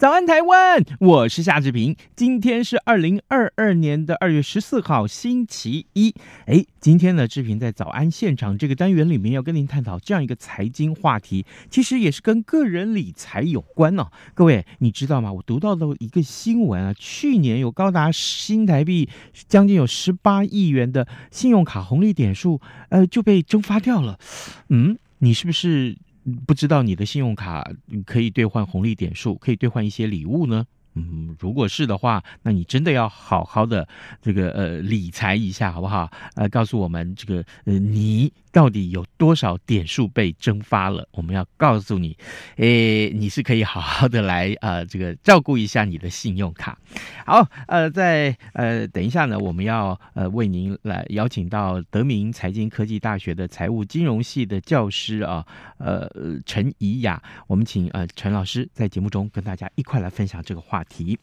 早安，台湾！我是夏志平。今天是二零二二年的二月十四号，星期一。哎，今天呢，志平在早安现场这个单元里面要跟您探讨这样一个财经话题，其实也是跟个人理财有关哦。各位，你知道吗？我读到的一个新闻啊，去年有高达新台币将近有十八亿元的信用卡红利点数，呃，就被蒸发掉了。嗯，你是不是？不知道你的信用卡可以兑换红利点数，可以兑换一些礼物呢？嗯，如果是的话，那你真的要好好的这个呃理财一下，好不好？呃，告诉我们这个呃你。到底有多少点数被蒸发了？我们要告诉你，诶，你是可以好好的来呃，这个照顾一下你的信用卡。好，呃，在呃等一下呢，我们要呃为您来邀请到德明财经科技大学的财务金融系的教师啊，呃陈怡雅，我们请呃陈老师在节目中跟大家一块来分享这个话题。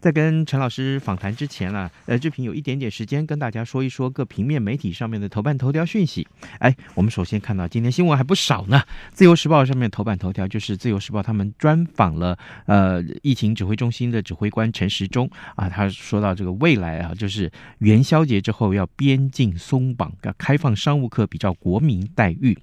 在跟陈老师访谈之前啊，呃志平有一点点时间跟大家说一说各平面媒体上面的头版头条讯息。哎，我们首先看到今天新闻还不少呢。自由时报上面头版头条就是自由时报他们专访了呃疫情指挥中心的指挥官陈时中啊，他说到这个未来啊，就是元宵节之后要边境松绑，要开放商务客比照国民待遇。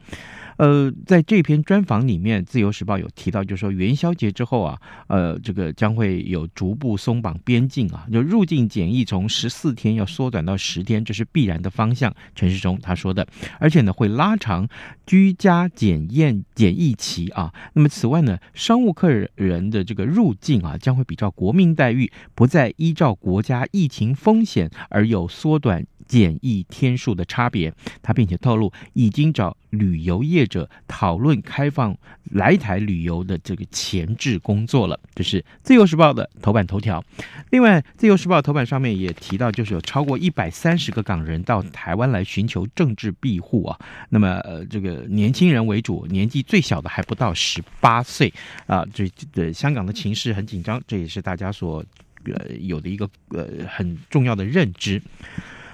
呃，在这篇专访里面，《自由时报》有提到，就是说元宵节之后啊，呃，这个将会有逐步松绑边境啊，就入境检疫从十四天要缩短到十天，这是必然的方向。陈世忠他说的，而且呢会拉长居家检验检疫期啊。那么此外呢，商务客人的这个入境啊，将会比照国民待遇，不再依照国家疫情风险而有缩短。检疫天数的差别，他并且透露已经找旅游业者讨论开放来台旅游的这个前置工作了。这是《自由时报》的头版头条。另外，《自由时报》头版上面也提到，就是有超过一百三十个港人到台湾来寻求政治庇护啊。那么，呃，这个年轻人为主，年纪最小的还不到十八岁啊。这这香港的情势很紧张，这也是大家所呃有的一个呃很重要的认知。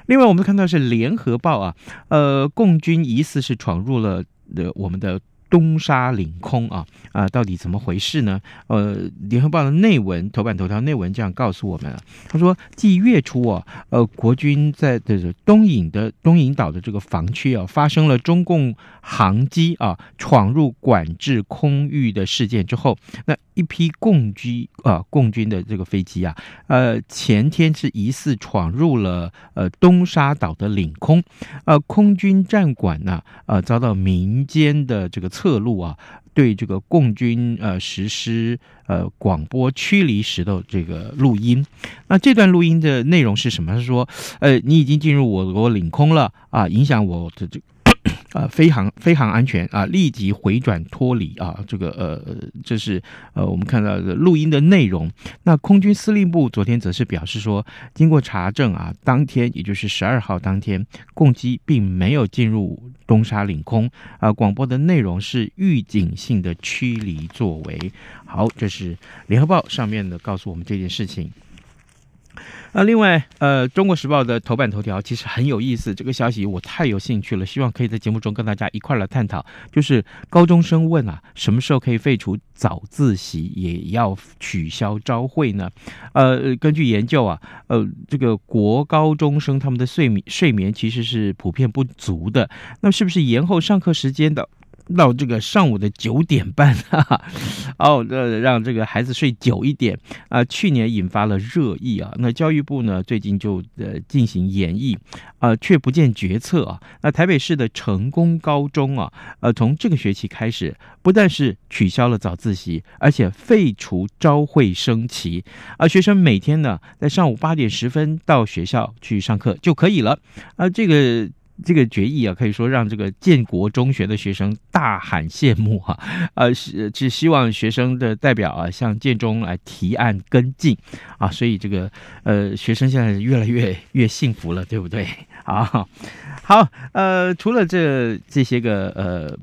另外，我们看到是联合报啊，呃，共军疑似是闯入了的我们的。东沙领空啊啊，到底怎么回事呢？呃，联合报的内文头版头条内文这样告诉我们了。他说，继月初啊，呃，国军在这个东引的东引岛的这个防区啊，发生了中共航机啊闯入管制空域的事件之后，那一批共机啊共军的这个飞机啊，呃，前天是疑似闯入了呃东沙岛的领空，呃，空军战管呢，呃，遭到民间的这个。侧录啊，对这个共军呃实施呃广播驱离时的这个录音，那这段录音的内容是什么？是说，呃，你已经进入我国领空了啊，影响我的这。呃，飞航飞航安全啊，立即回转脱离啊，这个呃，这是呃我们看到的录音的内容。那空军司令部昨天则是表示说，经过查证啊，当天也就是十二号当天，共机并没有进入东沙领空啊，广播的内容是预警性的驱离作为。好，这是联合报上面的告诉我们这件事情。那另外，呃，《中国时报》的头版头条其实很有意思，这个消息我太有兴趣了，希望可以在节目中跟大家一块来探讨。就是高中生问啊，什么时候可以废除早自习，也要取消朝会呢？呃，根据研究啊，呃，这个国高中生他们的睡眠睡眠其实是普遍不足的，那是不是延后上课时间的？到这个上午的九点半，哈 哈，哦，呃，让这个孩子睡久一点啊，去年引发了热议啊。那教育部呢，最近就呃进行演绎啊，却不见决策啊。那台北市的成功高中啊，呃，从这个学期开始，不但是取消了早自习，而且废除朝会升旗，啊，学生每天呢在上午八点十分到学校去上课就可以了啊，这个。这个决议啊，可以说让这个建国中学的学生大喊羡慕哈、啊，呃，是只希望学生的代表啊向建中来提案跟进。啊，所以这个呃学生现在越来越越幸福了，对不对？啊，好，呃，除了这这些个呃。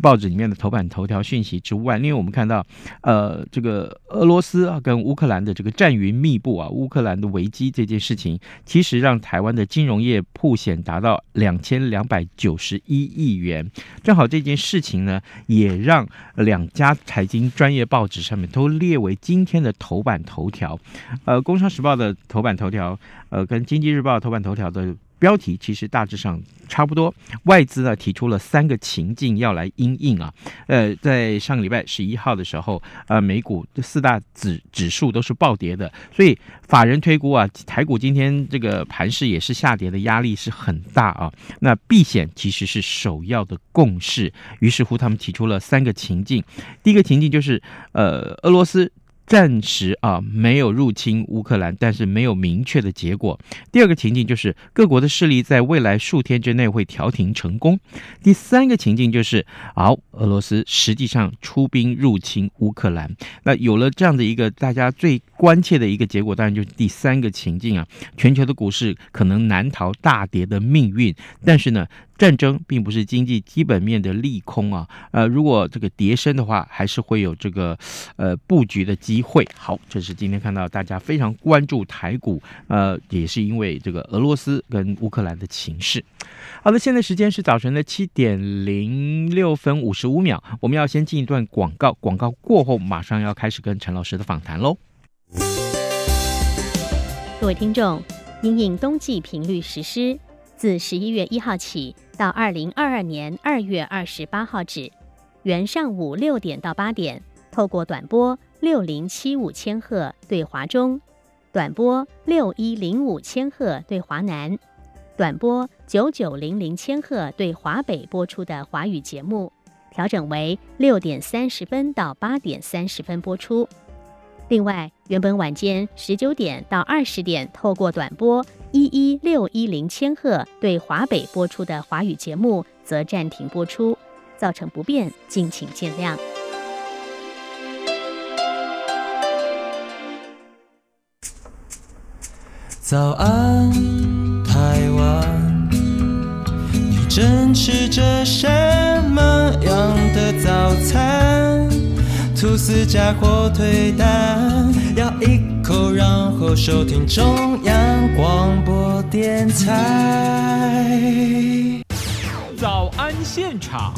报纸里面的头版头条讯息之外，因为我们看到，呃，这个俄罗斯啊跟乌克兰的这个战云密布啊，乌克兰的危机这件事情，其实让台湾的金融业曝险达到两千两百九十一亿元。正好这件事情呢，也让两家财经专业报纸上面都列为今天的头版头条。呃，《工商时报》的头版头条，呃，跟《经济日报》头版头条的。标题其实大致上差不多，外资呢提出了三个情境要来因应啊，呃，在上个礼拜十一号的时候，呃，美股这四大指指数都是暴跌的，所以法人推估啊，台股今天这个盘势也是下跌的压力是很大啊。那避险其实是首要的共识，于是乎他们提出了三个情境，第一个情境就是呃，俄罗斯。暂时啊没有入侵乌克兰，但是没有明确的结果。第二个情境就是各国的势力在未来数天之内会调停成功。第三个情境就是，好，俄罗斯实际上出兵入侵乌克兰。那有了这样的一个大家最关切的一个结果，当然就是第三个情境啊，全球的股市可能难逃大跌的命运。但是呢，战争并不是经济基本面的利空啊，呃，如果这个跌升的话，还是会有这个呃布局的机会。好，这是今天看到大家非常关注台股，呃，也是因为这个俄罗斯跟乌克兰的情势。好的，现在时间是早晨的七点零六分五十五秒，我们要先进一段广告，广告过后马上要开始跟陈老师的访谈喽。各位听众，因应冬季频率实施，自十一月一号起。到二零二二年二月二十八号止，原上午六点到八点，透过短波六零七五千赫对华中，短波六一零五千赫对华南，短波九九零零千赫对华北播出的华语节目，调整为六点三十分到八点三十分播出。另外，原本晚间十九点到二十点透过短波一一六一零千赫对华北播出的华语节目则暂停播出，造成不便，敬请见谅。早安，台湾，你正吃着什么样的早餐？吐司加火腿蛋，要一口，然后收听中央广播电台。早安现场。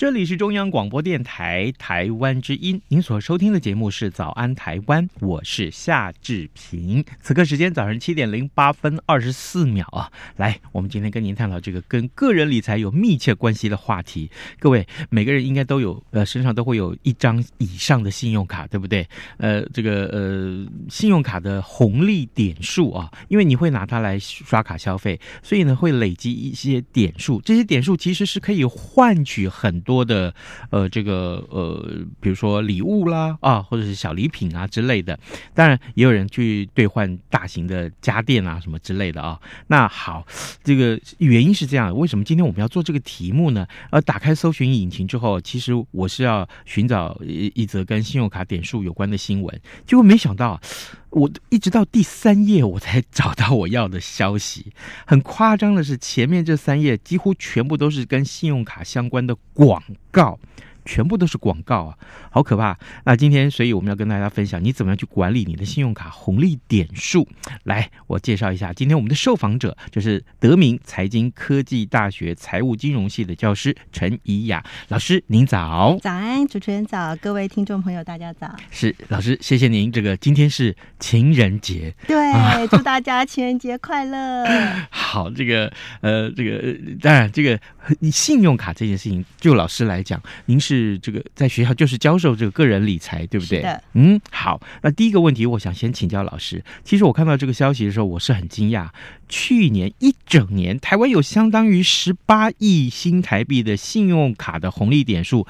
这里是中央广播电台台湾之音，您所收听的节目是《早安台湾》，我是夏志平。此刻时间早上七点零八分二十四秒啊，来，我们今天跟您探讨这个跟个人理财有密切关系的话题。各位，每个人应该都有呃身上都会有一张以上的信用卡，对不对？呃，这个呃信用卡的红利点数啊，因为你会拿它来刷卡消费，所以呢会累积一些点数，这些点数其实是可以换取很多。多的呃，这个呃，比如说礼物啦啊，或者是小礼品啊之类的。当然，也有人去兑换大型的家电啊什么之类的啊。那好，这个原因是这样，为什么今天我们要做这个题目呢？呃，打开搜寻引擎之后，其实我是要寻找一一则跟信用卡点数有关的新闻，结果没想到。我一直到第三页我才找到我要的消息，很夸张的是，前面这三页几乎全部都是跟信用卡相关的广告。全部都是广告啊，好可怕！那今天，所以我们要跟大家分享，你怎么样去管理你的信用卡红利点数。来，我介绍一下，今天我们的受访者就是德明财经科技大学财务金融系的教师陈怡雅老师，您早。早安，主持人早，各位听众朋友大家早。是老师，谢谢您。这个今天是情人节，对，啊、祝大家情人节快乐。好，这个呃，这个当然，这个你信用卡这件事情，就老师来讲，您是。是这个在学校就是教授这个个人理财，对不对？嗯，好。那第一个问题，我想先请教老师。其实我看到这个消息的时候，我是很惊讶。去年一整年，台湾有相当于十八亿新台币的信用卡的红利点数，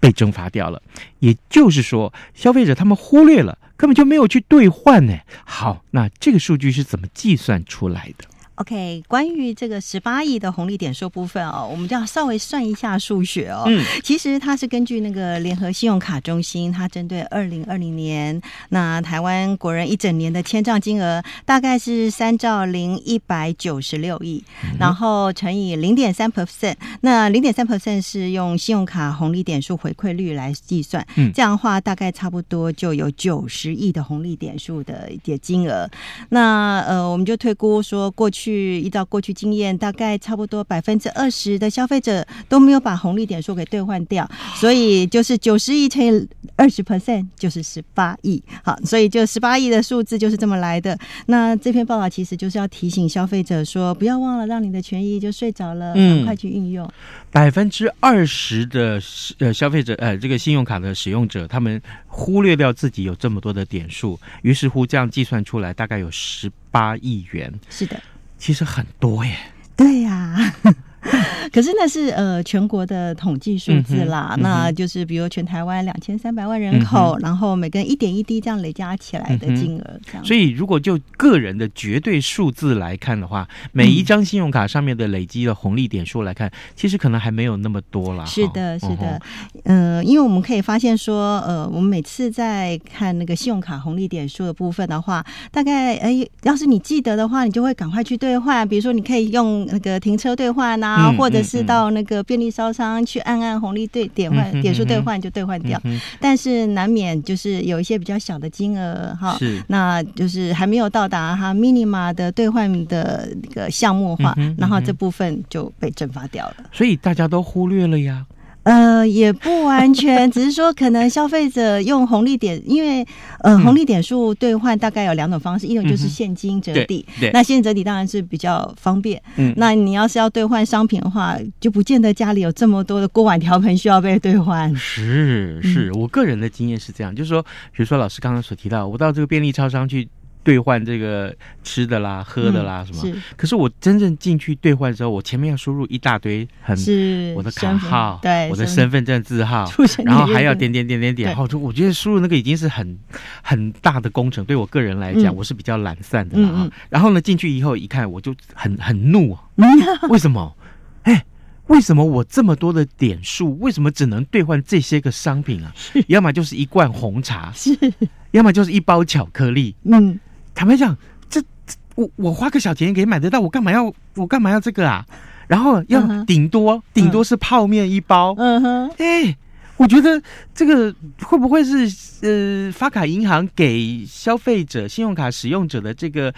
被蒸发掉了。也就是说，消费者他们忽略了，根本就没有去兑换呢。好，那这个数据是怎么计算出来的？OK，关于这个十八亿的红利点数部分哦，我们就要稍微算一下数学哦。嗯，其实它是根据那个联合信用卡中心，它针对二零二零年那台湾国人一整年的签账金额大概是三兆零一百九十六亿，嗯、然后乘以零点三 percent，那零点三 percent 是用信用卡红利点数回馈率来计算，嗯，这样的话大概差不多就有九十亿的红利点数的一点金额。那呃，我们就推估说过去。去依照过去经验，大概差不多百分之二十的消费者都没有把红利点数给兑换掉，所以就是九十亿乘以二十 percent 就是十八亿。好，所以就十八亿的数字就是这么来的。那这篇报道其实就是要提醒消费者说，不要忘了让你的权益就睡着了，赶快去运用。百分之二十的呃消费者呃这个信用卡的使用者，他们忽略掉自己有这么多的点数，于是乎这样计算出来大概有十八亿元。是的。其实很多耶，对呀。可是那是呃全国的统计数字啦，嗯嗯、那就是比如全台湾两千三百万人口，嗯、然后每个人一点一滴这样累加起来的金额，这样、嗯。所以如果就个人的绝对数字来看的话，每一张信用卡上面的累积的红利点数来看，嗯、其实可能还没有那么多啦。是的，是的，嗯、呃，因为我们可以发现说，呃，我们每次在看那个信用卡红利点数的部分的话，大概哎，要是你记得的话，你就会赶快去兑换，比如说你可以用那个停车兑换啊。啊，或者是到那个便利烧商去按按红利兑点换点数兑换就兑换掉，但是难免就是有一些比较小的金额哈，是，那就是还没有到达哈 minima 的兑换的那个项目的话，然后这部分就被蒸发掉了，所以大家都忽略了呀。呃，也不完全，只是说可能消费者用红利点，因为呃，红利点数兑换大概有两种方式，一种就是现金折抵，那现金折抵当然是比较方便。嗯，那你要是要兑换商品的话，就不见得家里有这么多的锅碗瓢盆需要被兑换。是是，我个人的经验是这样，就是说，比如说老师刚刚所提到，我到这个便利超商去。兑换这个吃的啦、喝的啦什么？是。可是我真正进去兑换的时候，我前面要输入一大堆，很是我的卡号，对，我的身份证字号，然后还要点点点点点，然后就我觉得输入那个已经是很很大的工程。对我个人来讲，我是比较懒散的啦。然后呢，进去以后一看，我就很很怒啊！为什么？哎，为什么我这么多的点数，为什么只能兑换这些个商品啊？要么就是一罐红茶，是，要么就是一包巧克力，嗯。坦白讲，这我我花个小钱可以买得到，我干嘛要我干嘛要这个啊？然后要顶多顶、uh. 多是泡面一包，嗯哼，哎，我觉得这个会不会是呃发卡银行给消费者、信用卡使用者的这个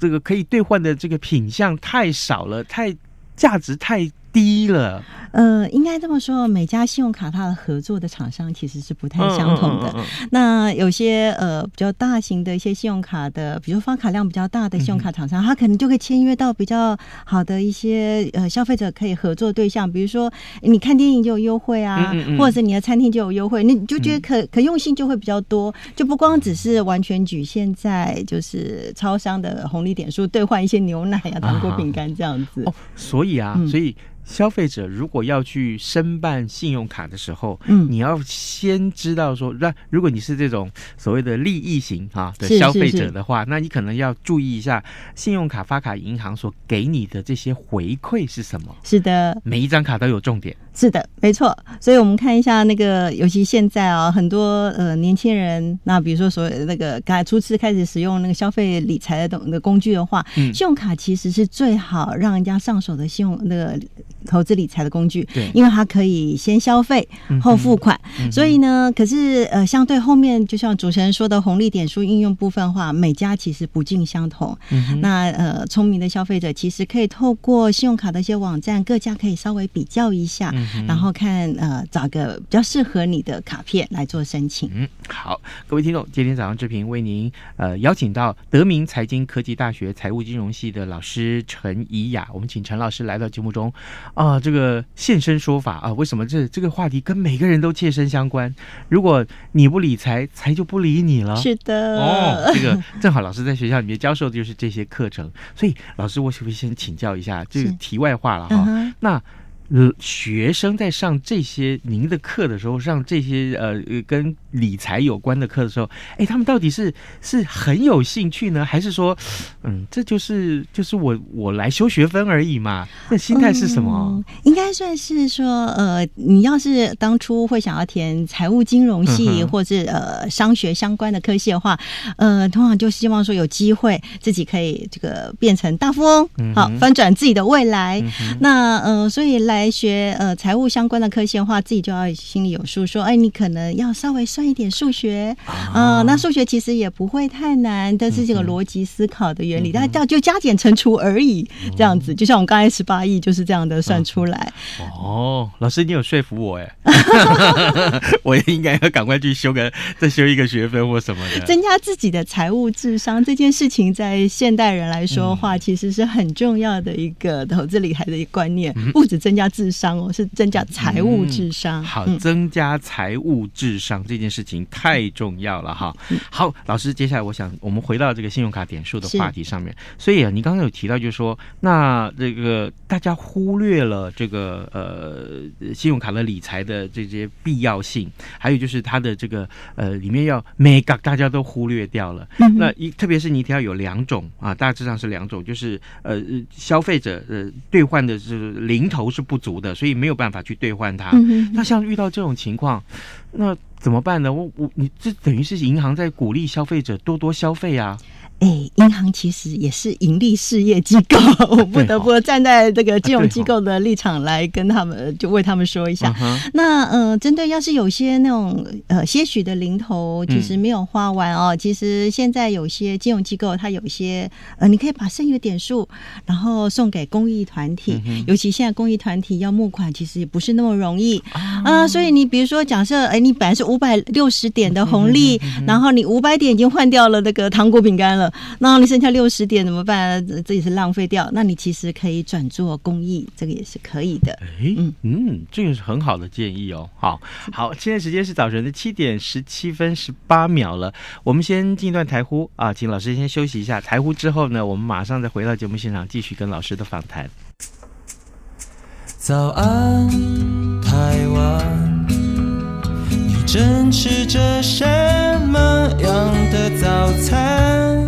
这个可以兑换的这个品项太少了，太价值太低了？呃，应该这么说，每家信用卡它的合作的厂商其实是不太相同的。嗯嗯嗯嗯、那有些呃比较大型的一些信用卡的，比如发卡量比较大的信用卡厂商，他、嗯、可能就会签约到比较好的一些呃消费者可以合作对象，比如说你看电影就有优惠啊，或者是你的餐厅就有优惠，你就觉得可、嗯、可用性就会比较多，就不光只是完全局限在就是超商的红利点数兑换一些牛奶啊、糖果、饼干这样子。哦，所以啊，所以。消费者如果要去申办信用卡的时候，嗯，你要先知道说，那如果你是这种所谓的利益型啊的消费者的话，那你可能要注意一下信用卡发卡银行所给你的这些回馈是什么。是的，每一张卡都有重点。是的，没错。所以我们看一下那个，尤其现在啊，很多呃年轻人，那比如说所谓的那个刚才初次开始使用那个消费理财的等的工具的话，嗯，信用卡其实是最好让人家上手的信用那个。投资理财的工具，对，因为它可以先消费后付款，嗯嗯、所以呢，可是呃，相对后面就像主持人说的红利点数应用部分的话，每家其实不尽相同。嗯、那呃，聪明的消费者其实可以透过信用卡的一些网站，各家可以稍微比较一下，嗯、然后看呃，找个比较适合你的卡片来做申请。嗯，好，各位听众，今天早上志平为您呃邀请到德明财经科技大学财务金融系的老师陈怡雅，我们请陈老师来到节目中。啊，这个现身说法啊，为什么这这个话题跟每个人都切身相关？如果你不理财，财就不理你了。是的，哦，这个正好老师在学校里面教授的就是这些课程，所以老师，我可不可以先请教一下，这个题外话了哈？嗯、那呃，学生在上这些您的课的时候，上这些呃跟理财有关的课的时候，哎，他们到底是是很有兴趣呢，还是说，嗯，这就是就是我我来修学分而已嘛？那心态是什么？嗯，应该算是说，呃，你要是当初会想要填财务金融系，嗯、或是呃商学相关的科系的话，呃，通常就希望说有机会自己可以这个变成大富翁，嗯、好翻转自己的未来。嗯、那呃，所以来。来学呃财务相关的科系的话，自己就要心里有数，说哎，你可能要稍微算一点数学啊、呃。那数学其实也不会太难，但是这个逻辑思考的原理，大家就加减乘除而已，这样子。就像我们刚才十八亿就是这样的算出来。哦，老师你有说服我哎，我也应该要赶快去修个再修一个学分或什么的，增加自己的财务智商。这件事情在现代人来说的话，嗯、其实是很重要的一个投资理财的一个观念，不止增加。智商哦，是增加财务智商。嗯、好，增加财务智商这件事情太重要了哈。好，老师，接下来我想我们回到这个信用卡点数的话题上面。所以啊，你刚刚有提到，就是说，那这个大家忽略了这个呃信用卡的理财的这些必要性，还有就是它的这个呃里面要每个大家都忽略掉了。嗯、那一特别是你提到有两种啊，大致上是两种，就是呃消费者呃兑换的是零头是不。足的，所以没有办法去兑换它。那像遇到这种情况，那怎么办呢？我我你这等于是银行在鼓励消费者多多消费啊。哎，银行其实也是盈利事业机构，我不得不站在这个金融机构的立场来跟他们，就为他们说一下。那呃，针对要是有些那种呃些许的零头，其实没有花完哦。其实现在有些金融机构，它有一些呃，你可以把剩余的点数，然后送给公益团体。尤其现在公益团体要募款，其实也不是那么容易啊。所以你比如说，假设哎，你本来是五百六十点的红利，然后你五百点已经换掉了那个糖果饼干了。那你剩下六十点怎么办？这也是浪费掉。那你其实可以转做公益，这个也是可以的。哎，嗯嗯，这个是很好的建议哦。好，好，现在时间是早晨的七点十七分十八秒了。我们先进一段台呼啊，请老师先休息一下。台呼之后呢，我们马上再回到节目现场，继续跟老师的访谈。早安，台湾，你正吃着什么样的早餐？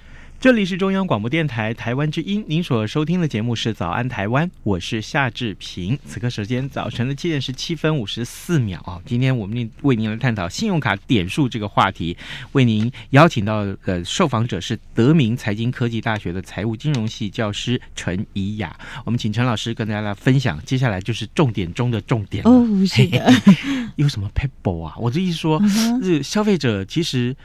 这里是中央广播电台台湾之音，您所收听的节目是《早安台湾》，我是夏志平。此刻时间早晨的七点十七分五十四秒啊！今天我们为您来探讨信用卡点数这个话题，为您邀请到的受访者是德明财经科技大学的财务金融系教师陈怡雅。我们请陈老师跟大家来分享，接下来就是重点中的重点哦，是的，有什么 p a p e 啊？我这意思说，是消费者其实。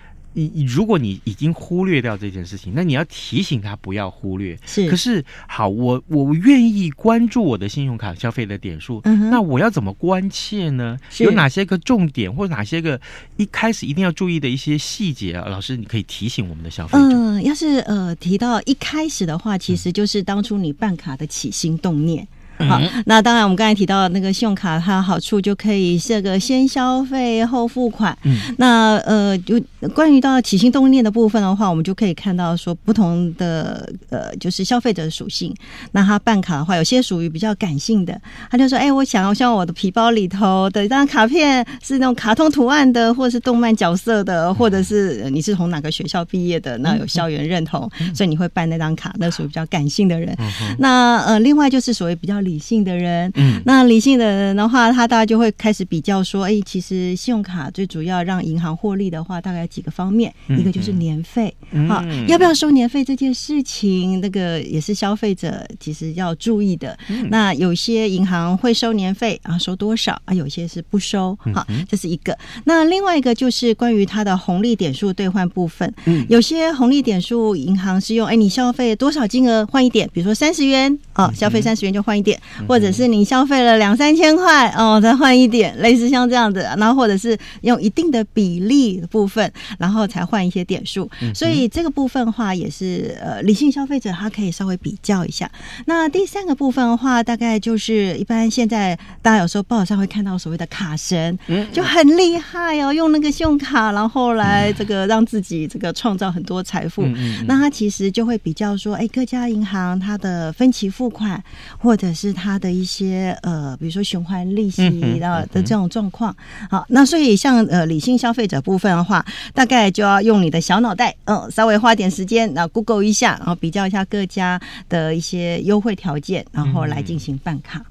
你如果你已经忽略掉这件事情，那你要提醒他不要忽略。是，可是好，我我愿意关注我的信用卡消费的点数，嗯，那我要怎么关切呢？有哪些个重点，或者哪些个一开始一定要注意的一些细节啊？老师，你可以提醒我们的消费者。嗯，要是呃提到一开始的话，其实就是当初你办卡的起心动念。好，那当然，我们刚才提到那个信用卡，它的好处就可以设个先消费后付款。嗯，那呃，就关于到起心动念的部分的话，我们就可以看到说不同的呃，就是消费者的属性。那他办卡的话，有些属于比较感性的，他就说：“哎，我想要像我的皮包里头的一张卡片是那种卡通图案的，或者是动漫角色的，或者是你是从哪个学校毕业的，那有校园认同，所以你会办那张卡，那属于比较感性的人。那呃，另外就是所谓比较。理性的人，嗯，那理性的人的话，他大概就会开始比较说，哎，其实信用卡最主要让银行获利的话，大概有几个方面，一个就是年费，好，要不要收年费这件事情，那个也是消费者其实要注意的。那有些银行会收年费啊，收多少啊？有些是不收，好，这是一个。那另外一个就是关于它的红利点数兑换部分，嗯，有些红利点数银行是用，哎，你消费多少金额换一点，比如说三十元啊，消费三十元就换一点。点，或者是你消费了两三千块哦，再换一点，类似像这样的，然后或者是用一定的比例的部分，然后才换一些点数。所以这个部分的话，也是呃理性消费者他可以稍微比较一下。那第三个部分的话，大概就是一般现在大家有时候报纸上会看到所谓的卡神，就很厉害哦，用那个信用卡，然后来这个让自己这个创造很多财富。那他其实就会比较说，哎，各家银行它的分期付款，或者是它的一些呃，比如说循环利息的的这种状况。好，那所以像呃理性消费者部分的话，大概就要用你的小脑袋，嗯，稍微花点时间，然后 Google 一下，然后比较一下各家的一些优惠条件，然后来进行办卡。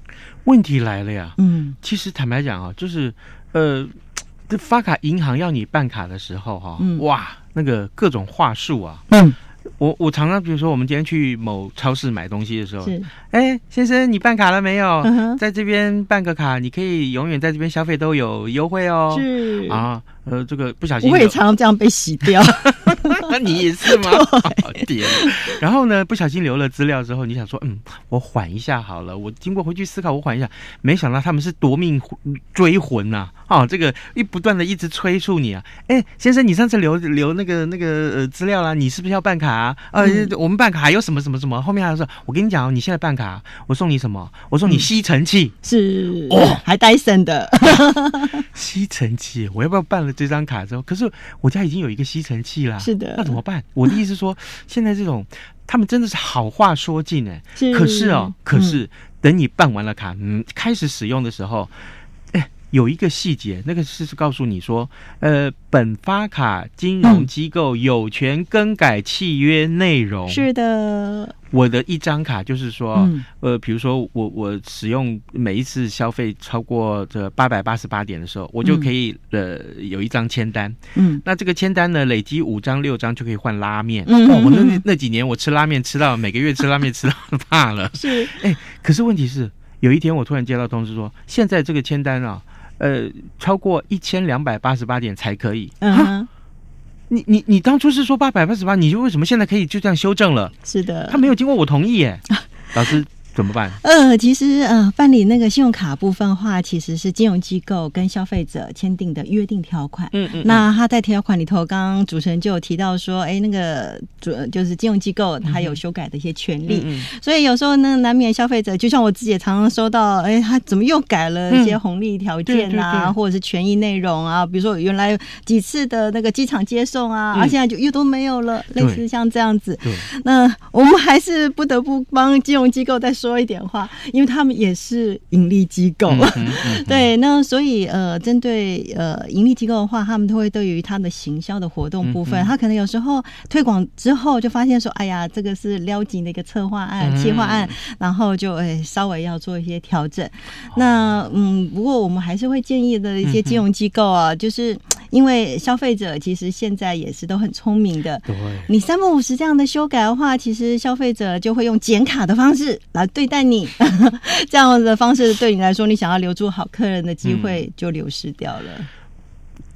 问题来了呀，嗯，其实坦白讲啊，就是呃，这发卡银行要你办卡的时候哈，哇，那个各种话术啊，嗯。我我常常比如说，我们今天去某超市买东西的时候，是，哎，先生，你办卡了没有？嗯、在这边办个卡，你可以永远在这边消费都有优惠哦。是啊。呃，这个不小心我也常常这样被洗掉，那 你也是吗？天！然后呢，不小心留了资料之后，你想说，嗯，我缓一下好了。我经过回去思考，我缓一下，没想到他们是夺命追魂呐！啊，这个一不断的一直催促你啊！哎，先生，你上次留留那个那个呃资料啦，你是不是要办卡啊？呃，嗯、我们办卡还有什么什么什么？后面还说，我跟你讲哦，你现在办卡，我送你什么？我送你吸尘器，嗯、是哦，还戴森的 吸尘器，我要不要办了？这张卡之后，可是我家已经有一个吸尘器啦。是的，那怎么办？我的意思是说，现在这种他们真的是好话说尽哎，可是哦，可是、嗯、等你办完了卡，嗯，开始使用的时候。有一个细节，那个是告诉你说，呃，本发卡金融机构有权更改契约内容。是的，我的一张卡就是说，嗯、呃，比如说我我使用每一次消费超过这八百八十八点的时候，我就可以呃有一张签单。嗯，那这个签单呢，累积五张六张就可以换拉面。嗯，哦，我那那几年我吃拉面吃到每个月吃拉面吃到怕了。是，哎，可是问题是有一天我突然接到通知说，现在这个签单啊。呃，超过一千两百八十八点才可以。嗯，你你你当初是说八百八十八，你就为什么现在可以就这样修正了？是的，他没有经过我同意耶，老师。怎么办？呃，其实呃，办理那个信用卡部分的话，其实是金融机构跟消费者签订的约定条款。嗯嗯。那他在条款里头，刚刚主持人就有提到说，哎，那个主就是金融机构，他有修改的一些权利。嗯嗯。所以有时候呢，难免消费者，就像我自己也常常收到，哎，他怎么又改了一些红利条件啊，或者是权益内容啊？比如说原来几次的那个机场接送啊，而现在就又都没有了，类似像这样子。对。那我们还是不得不帮金融机构再说。说一点话，因为他们也是盈利机构，嗯嗯嗯、对，那所以呃，针对呃盈利机构的话，他们都会对于他的行销的活动部分，他可能有时候推广之后就发现说，哎呀，这个是撩紧的一个策划案、企划案，然后就哎稍微要做一些调整。哦、那嗯，不过我们还是会建议的一些金融机构啊，嗯、就是因为消费者其实现在也是都很聪明的，对，你三百五十这样的修改的话，其实消费者就会用剪卡的方式来。对待你 这样的方式，对你来说，你想要留住好客人的机会就流失掉了。嗯、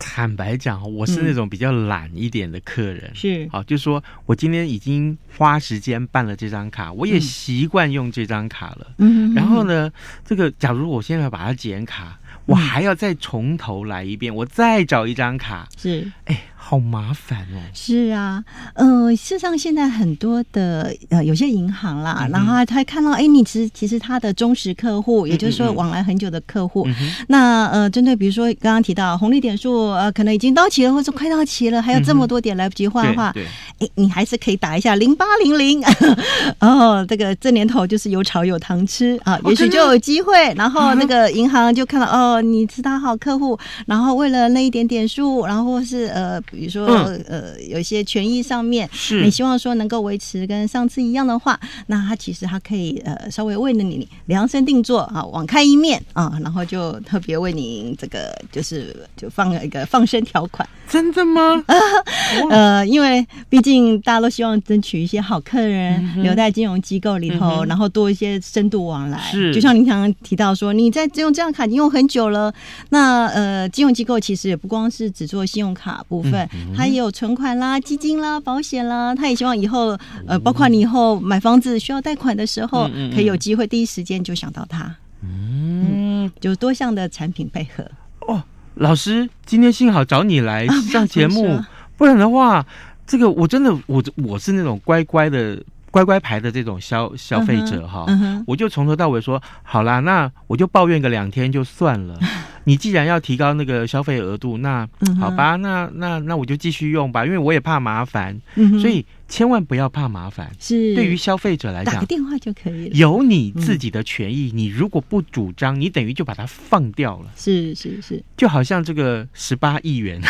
坦白讲，我是那种比较懒一点的客人，是。好，就是说我今天已经花时间办了这张卡，我也习惯用这张卡了。嗯，然后呢，这个假如我现在要把它剪卡，我还要再从头来一遍，我再找一张卡，是。哎。好麻烦哦！是啊，呃，事实上现在很多的呃有些银行啦，嗯、然后他看到哎，你其实其实他的忠实客户，也就是说往来很久的客户，那呃，针对比如说刚刚提到红利点数呃，可能已经到期了，或者快到期了，还有这么多点来不及换的话，哎，你还是可以打一下零八零零，哦，这个这年头就是有炒有糖吃啊，也许就有机会。然后那个银行就看到哦，你是他好客户，然后为了那一点点数，然后是呃。比如说，嗯、呃，有一些权益上面，是你希望说能够维持跟上次一样的话，那他其实他可以呃稍微为了你量身定做啊，网开一面啊，然后就特别为你这个就是就放了一个放生条款。真的吗？呃，因为毕竟大家都希望争取一些好客人、嗯、留在金融机构里头，嗯、然后多一些深度往来。是，就像您刚刚提到说，你在用这张卡已经用很久了，那呃，金融机构其实也不光是只做信用卡部分。对，他也有存款啦、基金啦、保险啦，他也希望以后呃，包括你以后买房子需要贷款的时候，可以有机会第一时间就想到他。嗯，就多项的产品配合。哦，老师，今天幸好找你来上节目，不然的话，这个我真的我我是那种乖乖的。乖乖牌的这种消消费者哈，嗯嗯、我就从头到尾说好啦，那我就抱怨个两天就算了。你既然要提高那个消费额度，那好吧，那那那我就继续用吧，因为我也怕麻烦，嗯、所以千万不要怕麻烦。是对于消费者来讲，打个电话就可以了。有你自己的权益，嗯、你如果不主张，你等于就把它放掉了。是是是，就好像这个十八亿元，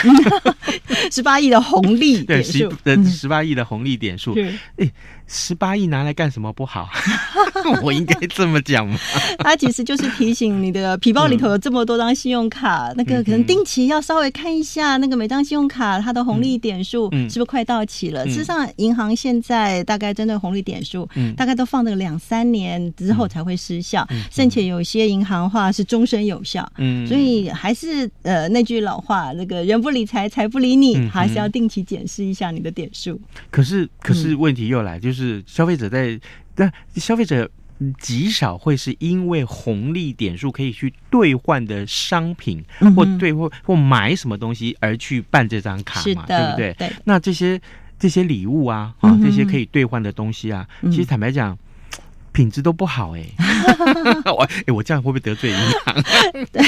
十八亿的红利点数，对，十的十八亿的红利点数，哎、嗯。十八亿拿来干什么不好？我应该这么讲吗？它其实就是提醒你的皮包里头有这么多张信用卡，嗯、那个可能定期要稍微看一下那个每张信用卡它的红利点数是不是快到期了。嗯、事实上，银行现在大概针对红利点数，嗯、大概都放了两三年之后才会失效，嗯、甚且有些银行话是终身有效。嗯，所以还是呃那句老话，那个人不理财，财不理你，嗯、还是要定期检视一下你的点数。可是，可是问题又来，就是。消费者在，那消费者极少会是因为红利点数可以去兑换的商品，嗯、或兑或或买什么东西而去办这张卡嘛，的对不对？对。那这些这些礼物啊，啊，这些可以兑换的东西啊，嗯、其实坦白讲。品质都不好哎、欸，我哎，我这样会不会得罪银行？对，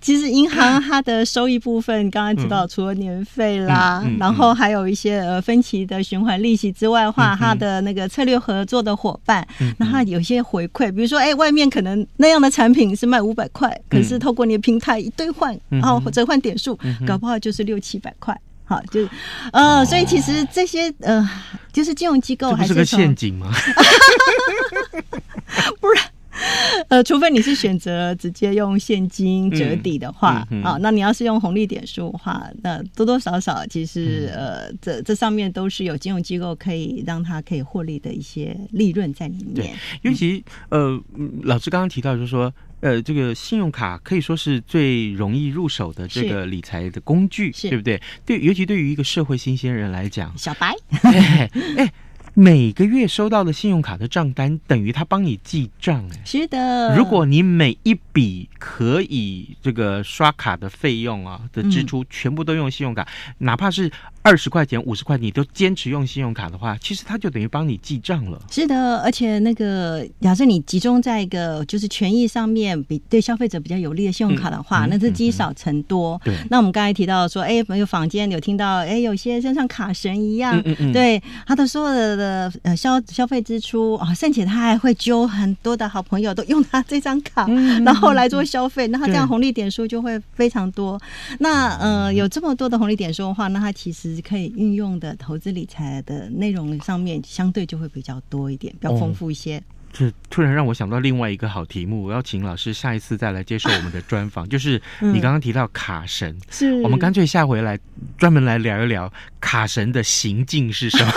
其实银行它的收益部分，刚刚知道，除了年费啦，嗯嗯嗯、然后还有一些呃分期的循环利息之外的话，它、嗯、的那个策略合作的伙伴，嗯、那它有些回馈，比如说哎，外面可能那样的产品是卖五百块，嗯、可是透过你的平台一兑换，嗯、然后折换点数，嗯、搞不好就是六七百块。好，就是，呃，所以其实这些，呃，就是金融机构还是，是个陷阱吗？不然，呃，除非你是选择直接用现金折抵的话，啊、那你要是用红利点数的话，那多多少少其实，呃，这这上面都是有金融机构可以让它可以获利的一些利润在里面。对，尤其，呃，老师刚刚提到就是说。呃，这个信用卡可以说是最容易入手的这个理财的工具，是对不对？对，尤其对于一个社会新鲜人来讲，小白，哎，哎，每个月收到的信用卡的账单，等于他帮你记账，哎，是的。如果你每一笔可以这个刷卡的费用啊的支出，全部都用信用卡，嗯、哪怕是。二十块钱、五十块，你都坚持用信用卡的话，其实它就等于帮你记账了。是的，而且那个假设你集中在一个就是权益上面比对消费者比较有利的信用卡的话，嗯、那是积少成多。对、那我们刚才提到说，哎，有坊间有听到，哎，有些就像卡神一样，嗯嗯嗯对他的所有的呃消消费支出啊，甚至他还会揪很多的好朋友都用他这张卡，然后来做消费，那他这样红利点数就会非常多。那呃，有这么多的红利点数的话，那他其实。可以运用的投资理财的内容上面，相对就会比较多一点，比较丰富一些。这突然让我想到另外一个好题目，我要请老师下一次再来接受我们的专访。就是你刚刚提到卡神，是我们干脆下回来专门来聊一聊卡神的行径是什么。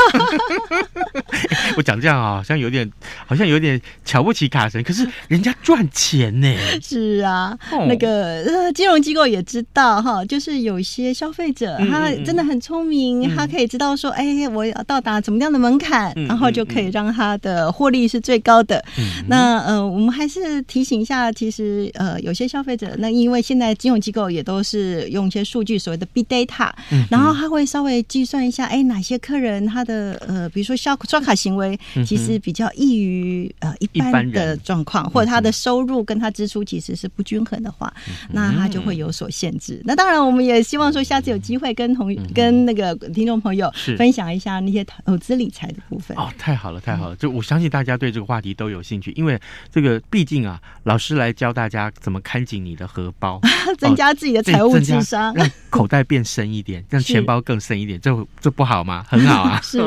我讲这样啊，好像有点，好像有点瞧不起卡神，可是人家赚钱呢。是啊，那个金融机构也知道哈，就是有些消费者他真的很聪明，他可以知道说，哎，我要到达怎么样的门槛，然后就可以让他的获利是最高的。的，那呃，我们还是提醒一下，其实呃，有些消费者，那因为现在金融机构也都是用一些数据，所谓的 big data，嗯，然后他会稍微计算一下，哎，哪些客人他的呃，比如说刷刷卡行为，其实比较易于呃一般的状况，或者他的收入跟他支出其实是不均衡的话，嗯、那他就会有所限制。那当然，我们也希望说下次有机会跟同、嗯、跟那个听众朋友分享一下那些投资理财的部分。哦，太好了，太好了！就我相信大家对这个话题。都有兴趣，因为这个毕竟啊，老师来教大家怎么看紧你的荷包，增加自己的财务智商，让口袋变深一点，让钱包更深一点，这这不好吗？很好啊，是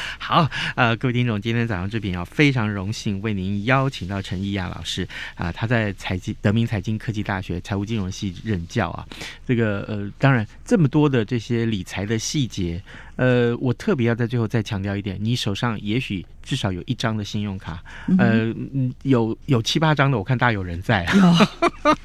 好。呃，各位听众，今天早上这边啊，非常荣幸为您邀请到陈奕亚老师啊，他在财经德明财经科技大学财务金融系任教啊。这个呃，当然这么多的这些理财的细节。呃，我特别要在最后再强调一点，你手上也许至少有一张的信用卡，嗯、呃，有有七八张的，我看大有人在啊。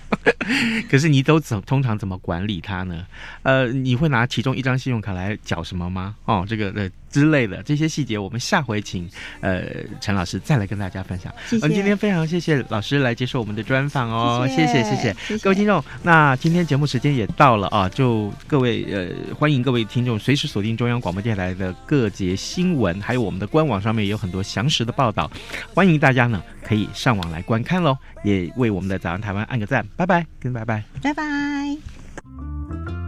可是你都怎通常怎么管理它呢？呃，你会拿其中一张信用卡来缴什么吗？哦，这个呃之类的这些细节，我们下回请呃陈老师再来跟大家分享。我们。嗯，今天非常谢谢老师来接受我们的专访哦，谢谢谢谢，谢谢，谢谢各位听众。那今天节目时间也到了啊，就各位呃欢迎各位听众随时锁定中央广播电台的各节新闻，还有我们的官网上面也有很多详实的报道，欢迎大家呢可以上网来观看喽，也为我们的早安台湾按个赞，拜拜，跟拜拜，拜拜。